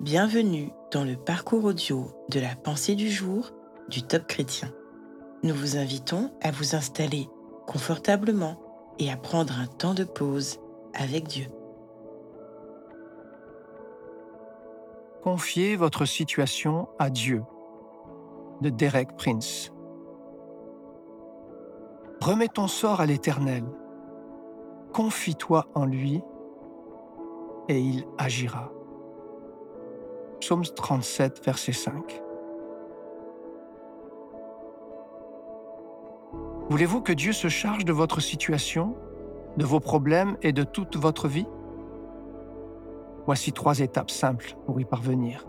Bienvenue dans le parcours audio de la pensée du jour du Top Chrétien. Nous vous invitons à vous installer confortablement et à prendre un temps de pause avec Dieu. Confiez votre situation à Dieu de Derek Prince. Remets ton sort à l'Éternel. Confie-toi en lui et il agira. Psaume 37, verset 5. Voulez-vous que Dieu se charge de votre situation, de vos problèmes et de toute votre vie? Voici trois étapes simples pour y parvenir.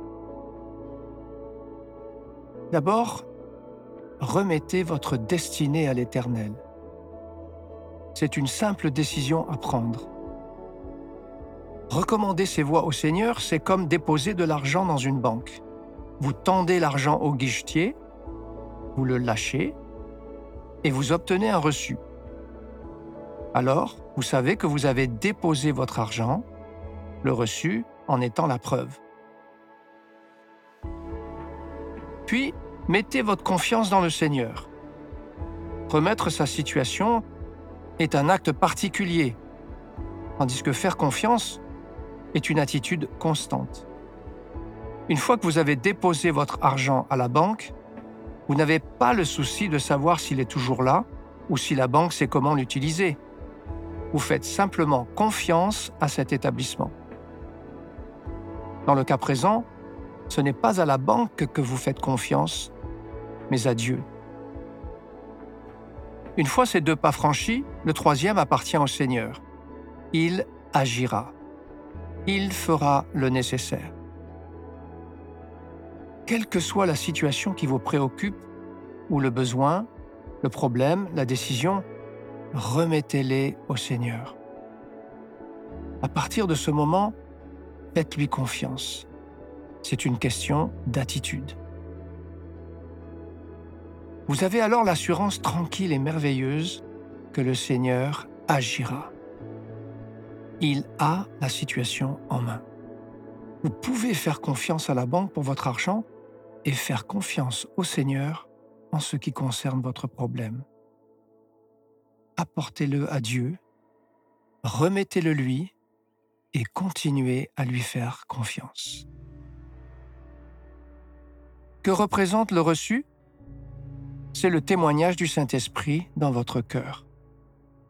D'abord, remettez votre destinée à l'Éternel. C'est une simple décision à prendre. Recommander ses voies au Seigneur, c'est comme déposer de l'argent dans une banque. Vous tendez l'argent au guichetier, vous le lâchez et vous obtenez un reçu. Alors, vous savez que vous avez déposé votre argent, le reçu en étant la preuve. Puis, mettez votre confiance dans le Seigneur. Remettre sa situation est un acte particulier, tandis que faire confiance est une attitude constante. Une fois que vous avez déposé votre argent à la banque, vous n'avez pas le souci de savoir s'il est toujours là ou si la banque sait comment l'utiliser. Vous faites simplement confiance à cet établissement. Dans le cas présent, ce n'est pas à la banque que vous faites confiance, mais à Dieu. Une fois ces deux pas franchis, le troisième appartient au Seigneur. Il agira il fera le nécessaire. Quelle que soit la situation qui vous préoccupe, ou le besoin, le problème, la décision, remettez-les au Seigneur. À partir de ce moment, faites-lui confiance. C'est une question d'attitude. Vous avez alors l'assurance tranquille et merveilleuse que le Seigneur agira. Il a la situation en main. Vous pouvez faire confiance à la banque pour votre argent et faire confiance au Seigneur en ce qui concerne votre problème. Apportez-le à Dieu, remettez-le lui et continuez à lui faire confiance. Que représente le reçu? C'est le témoignage du Saint-Esprit dans votre cœur.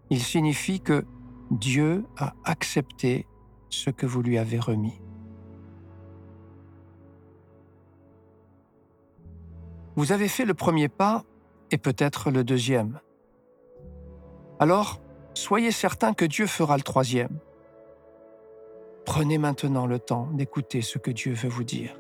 Il signifie que Dieu a accepté ce que vous lui avez remis. Vous avez fait le premier pas et peut-être le deuxième. Alors, soyez certain que Dieu fera le troisième. Prenez maintenant le temps d'écouter ce que Dieu veut vous dire.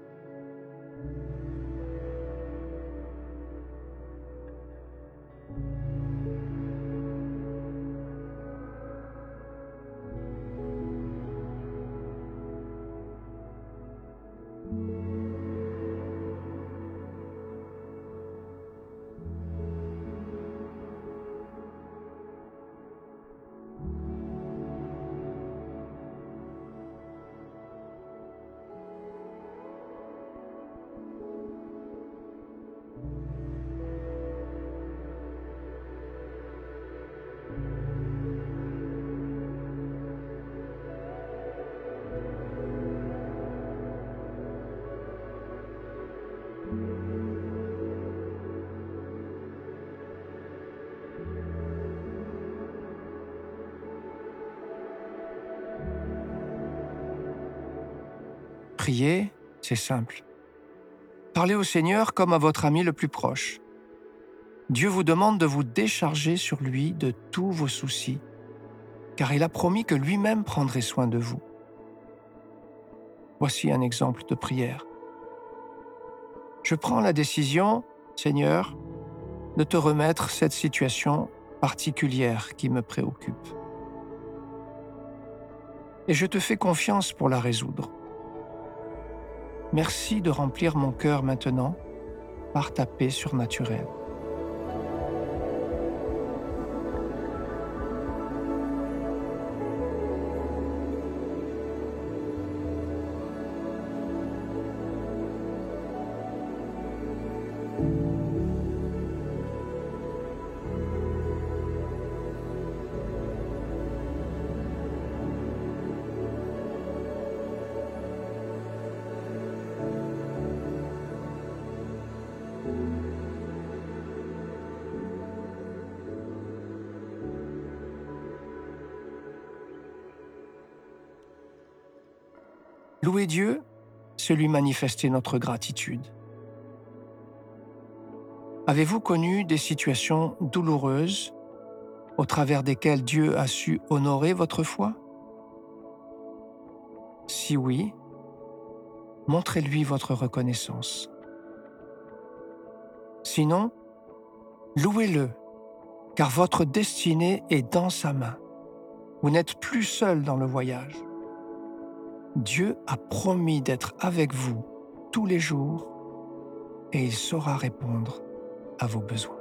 C'est simple. Parlez au Seigneur comme à votre ami le plus proche. Dieu vous demande de vous décharger sur lui de tous vos soucis, car il a promis que lui-même prendrait soin de vous. Voici un exemple de prière. Je prends la décision, Seigneur, de te remettre cette situation particulière qui me préoccupe. Et je te fais confiance pour la résoudre. Merci de remplir mon cœur maintenant par ta paix surnaturelle. Louer Dieu, c'est lui manifester notre gratitude. Avez-vous connu des situations douloureuses au travers desquelles Dieu a su honorer votre foi? Si oui, montrez-lui votre reconnaissance. Sinon, louez-le, car votre destinée est dans sa main. Vous n'êtes plus seul dans le voyage. Dieu a promis d'être avec vous tous les jours et il saura répondre à vos besoins.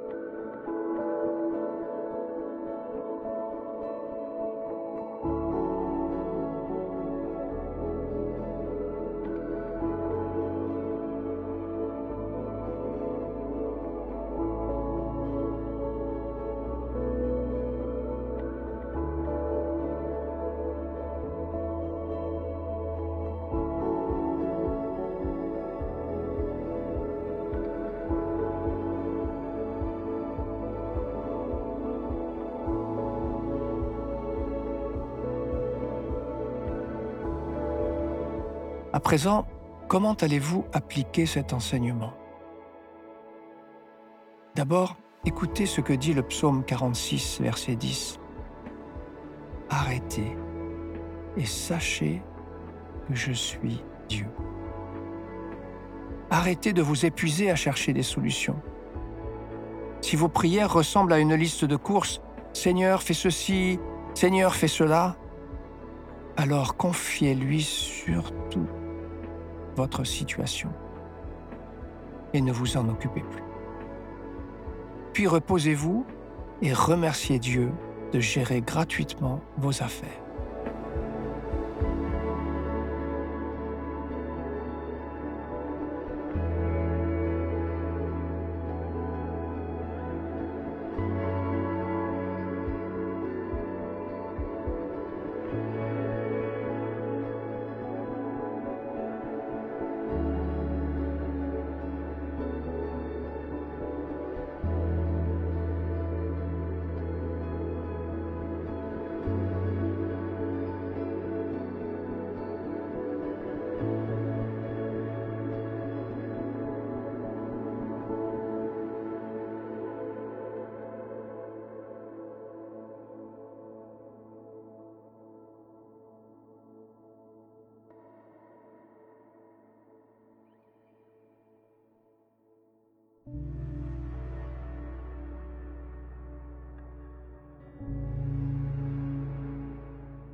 À présent, comment allez-vous appliquer cet enseignement? D'abord, écoutez ce que dit le psaume 46, verset 10. Arrêtez et sachez que je suis Dieu. Arrêtez de vous épuiser à chercher des solutions. Si vos prières ressemblent à une liste de courses, Seigneur, fais ceci, Seigneur, fais cela, alors confiez-lui surtout situation et ne vous en occupez plus. Puis reposez-vous et remerciez Dieu de gérer gratuitement vos affaires.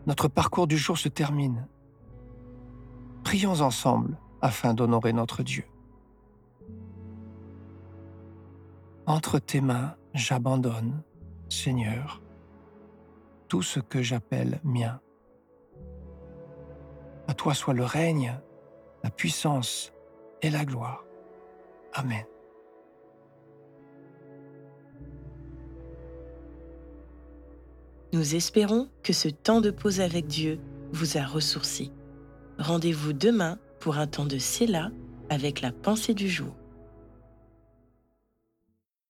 Notre parcours du jour se termine. Prions ensemble afin d'honorer notre Dieu. Entre tes mains, j'abandonne, Seigneur, tout ce que j'appelle mien. À toi soit le règne, la puissance et la gloire. Amen. Nous espérons que ce temps de pause avec Dieu vous a ressourci. Rendez-vous demain pour un temps de Séla avec la pensée du jour.